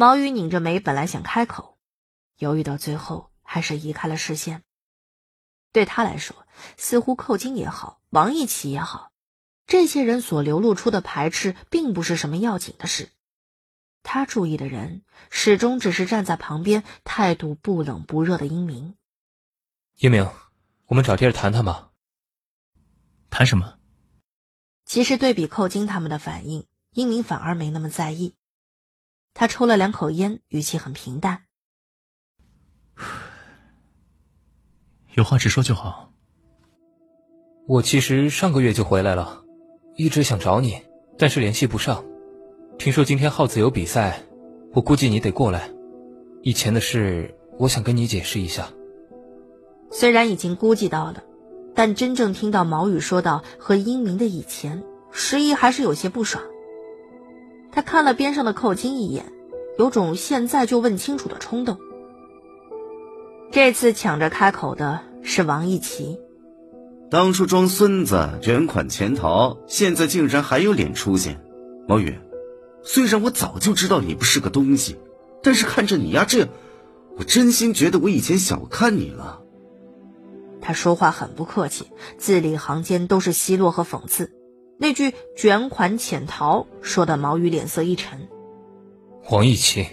毛宇拧着眉，本来想开口，犹豫到最后，还是移开了视线。对他来说，似乎寇金也好，王一奇也好，这些人所流露出的排斥，并不是什么要紧的事。他注意的人，始终只是站在旁边，态度不冷不热的英明。英明，我们找地儿谈谈吧。谈什么？其实对比寇金他们的反应，英明反而没那么在意。他抽了两口烟，语气很平淡。有话直说就好。我其实上个月就回来了，一直想找你，但是联系不上。听说今天浩子有比赛，我估计你得过来。以前的事，我想跟你解释一下。虽然已经估计到了，但真正听到毛宇说到和英明的以前，十一还是有些不爽。他看了边上的寇金一眼，有种现在就问清楚的冲动。这次抢着开口的是王一奇。当初装孙子卷款潜逃，现在竟然还有脸出现。毛宇，虽然我早就知道你不是个东西，但是看着你呀这样，我真心觉得我以前小看你了。他说话很不客气，字里行间都是奚落和讽刺。那句卷款潜逃，说的毛宇脸色一沉。王一奇，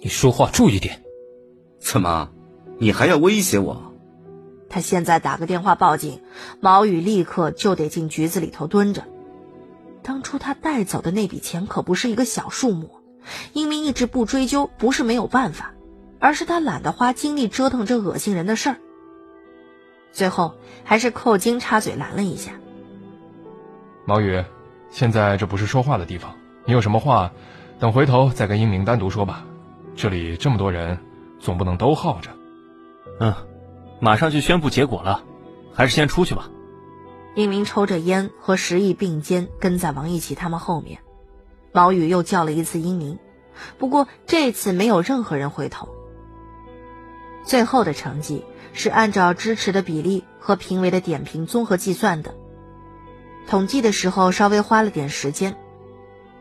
你说话注意点。怎么？你还要威胁我？他现在打个电话报警，毛宇立刻就得进局子里头蹲着。当初他带走的那笔钱可不是一个小数目，英明一直不追究，不是没有办法，而是他懒得花精力折腾这恶心人的事儿。最后还是寇金插嘴拦了一下。毛宇，现在这不是说话的地方，你有什么话，等回头再跟英明单独说吧。这里这么多人，总不能都耗着。嗯，马上就宣布结果了，还是先出去吧。英明抽着烟，和石毅并肩跟在王一奇他们后面。毛宇又叫了一次英明，不过这次没有任何人回头。最后的成绩是按照支持的比例和评委的点评综合计算的。统计的时候稍微花了点时间，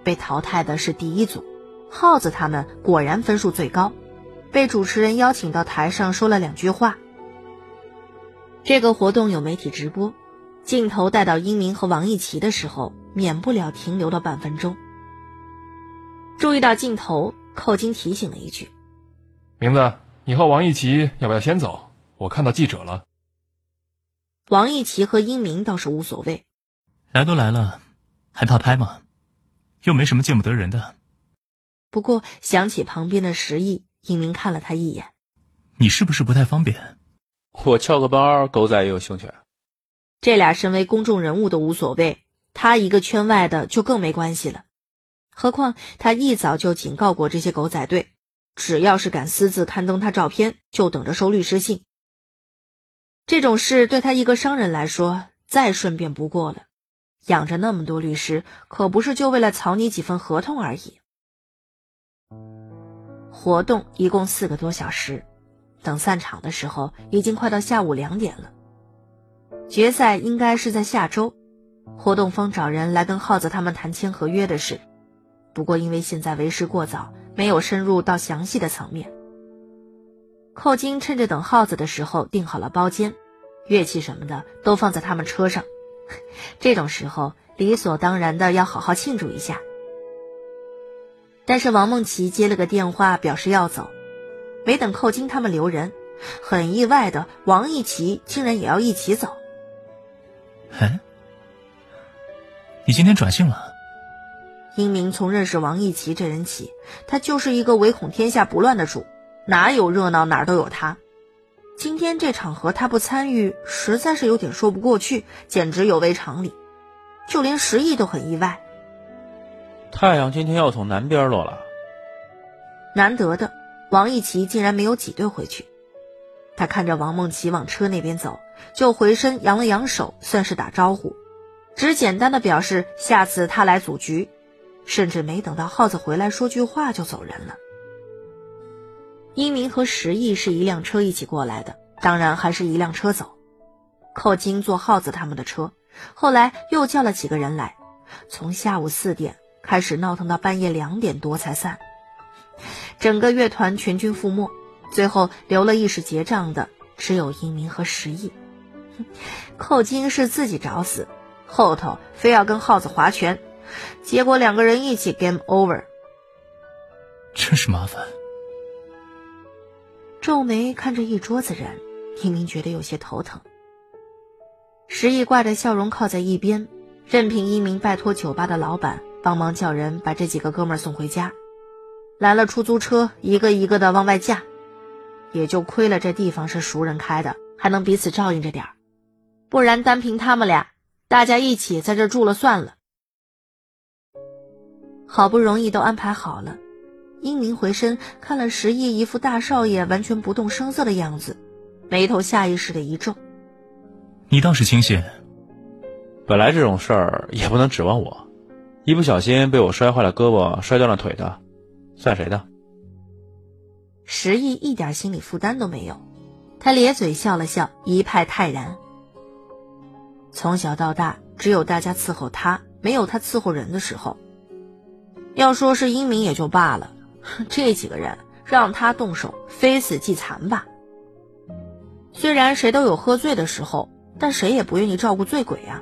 被淘汰的是第一组，耗子他们果然分数最高。被主持人邀请到台上说了两句话。这个活动有媒体直播，镜头带到英明和王一奇的时候，免不了停留了半分钟。注意到镜头，寇金提醒了一句：“明子，你和王一奇要不要先走？我看到记者了。”王一奇和英明倒是无所谓，来都来了，还怕拍吗？又没什么见不得人的。不过想起旁边的石毅。英明看了他一眼，你是不是不太方便？我翘个班，狗仔也有兴趣。这俩身为公众人物都无所谓，他一个圈外的就更没关系了。何况他一早就警告过这些狗仔队，只要是敢私自刊登他照片，就等着收律师信。这种事对他一个商人来说再顺便不过了，养着那么多律师，可不是就为了草拟几份合同而已。活动一共四个多小时，等散场的时候已经快到下午两点了。决赛应该是在下周，活动方找人来跟耗子他们谈签合约的事，不过因为现在为时过早，没有深入到详细的层面。寇金趁着等耗子的时候订好了包间，乐器什么的都放在他们车上，这种时候理所当然的要好好庆祝一下。但是王梦琪接了个电话，表示要走，没等寇金他们留人，很意外的，王一奇竟然也要一起走。哎，你今天转性了？英明从认识王一奇这人起，他就是一个唯恐天下不乱的主，哪有热闹哪儿都有他。今天这场合他不参与，实在是有点说不过去，简直有违常理，就连石毅都很意外。太阳今天要从南边落了。难得的，王一奇竟然没有挤兑回去。他看着王梦琪往车那边走，就回身扬了扬手，算是打招呼，只简单的表示下次他来组局，甚至没等到耗子回来说句话就走人了。英明和石毅是一辆车一起过来的，当然还是一辆车走。寇金坐耗子他们的车，后来又叫了几个人来，从下午四点。开始闹腾到半夜两点多才散，整个乐团全军覆没，最后留了意识结账的只有英明和石毅。寇金是自己找死，后头非要跟耗子划拳，结果两个人一起 game over。真是麻烦。皱眉看着一桌子人，一明觉得有些头疼。石毅挂着笑容靠在一边，任凭一鸣拜托酒吧的老板帮忙叫人把这几个哥们送回家。来了出租车，一个一个的往外架，也就亏了这地方是熟人开的，还能彼此照应着点儿，不然单凭他们俩，大家一起在这住了算了。好不容易都安排好了，英明回身看了石毅一副大少爷完全不动声色的样子，眉头下意识的一皱。你倒是清醒。本来这种事儿也不能指望我，一不小心被我摔坏了胳膊，摔断了腿的。算谁的？石毅一点心理负担都没有，他咧嘴笑了笑，一派泰然。从小到大，只有大家伺候他，没有他伺候人的时候。要说是英明也就罢了，这几个人让他动手，非死即残吧。虽然谁都有喝醉的时候，但谁也不愿意照顾醉鬼啊。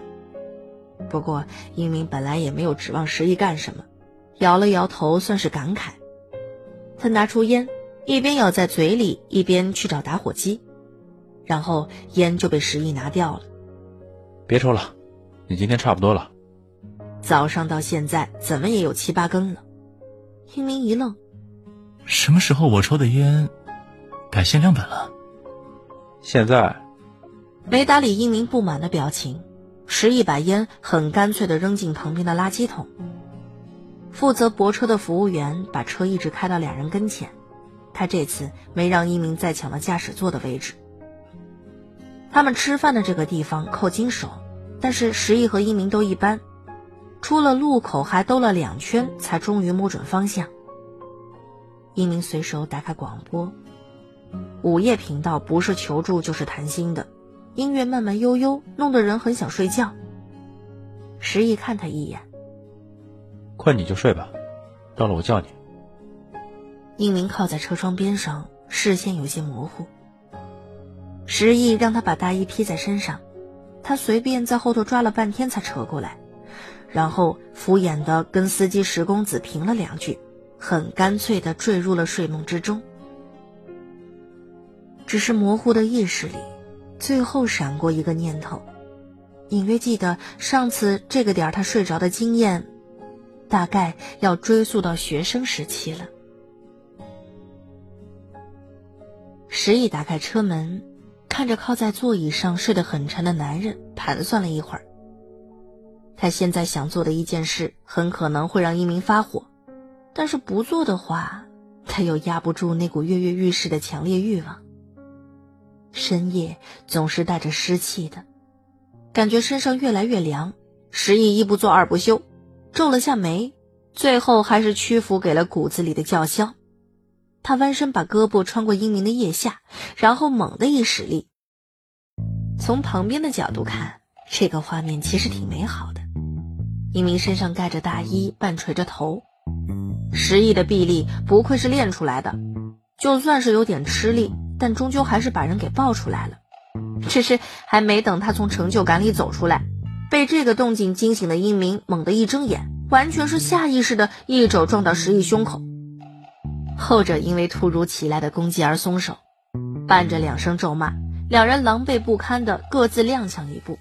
不过英明本来也没有指望石毅干什么，摇了摇头，算是感慨。他拿出烟，一边咬在嘴里，一边去找打火机，然后烟就被石毅拿掉了。别抽了，你今天差不多了。早上到现在，怎么也有七八根了。英明一愣：“什么时候我抽的烟改限量版了？”现在没搭理英明不满的表情，石毅把烟很干脆的扔进旁边的垃圾桶。负责泊车的服务员把车一直开到俩人跟前，他这次没让一鸣再抢了驾驶座的位置。他们吃饭的这个地方扣金手，但是石毅和一明都一般，出了路口还兜了两圈，才终于摸准方向。一鸣随手打开广播，午夜频道不是求助就是谈心的，音乐慢慢悠悠，弄得人很想睡觉。石毅看他一眼。困你就睡吧，到了我叫你。英明靠在车窗边上，视线有些模糊。石毅让他把大衣披在身上，他随便在后头抓了半天才扯过来，然后敷衍的跟司机石公子评了两句，很干脆的坠入了睡梦之中。只是模糊的意识里，最后闪过一个念头，隐约记得上次这个点他睡着的经验。大概要追溯到学生时期了。石毅打开车门，看着靠在座椅上睡得很沉的男人，盘算了一会儿。他现在想做的一件事，很可能会让一鸣发火，但是不做的话，他又压不住那股跃跃欲试的强烈欲望。深夜总是带着湿气的，感觉身上越来越凉。石毅一不做二不休。皱了下眉，最后还是屈服给了骨子里的叫嚣。他弯身把胳膊穿过英明的腋下，然后猛地一使力。从旁边的角度看，这个画面其实挺美好的。英明身上盖着大衣，半垂着头，十亿的臂力不愧是练出来的，就算是有点吃力，但终究还是把人给抱出来了。只是还没等他从成就感里走出来。被这个动静惊醒的英明猛地一睁眼，完全是下意识的一肘撞到石毅胸口。后者因为突如其来的攻击而松手，伴着两声咒骂，两人狼狈不堪的各自踉跄一步。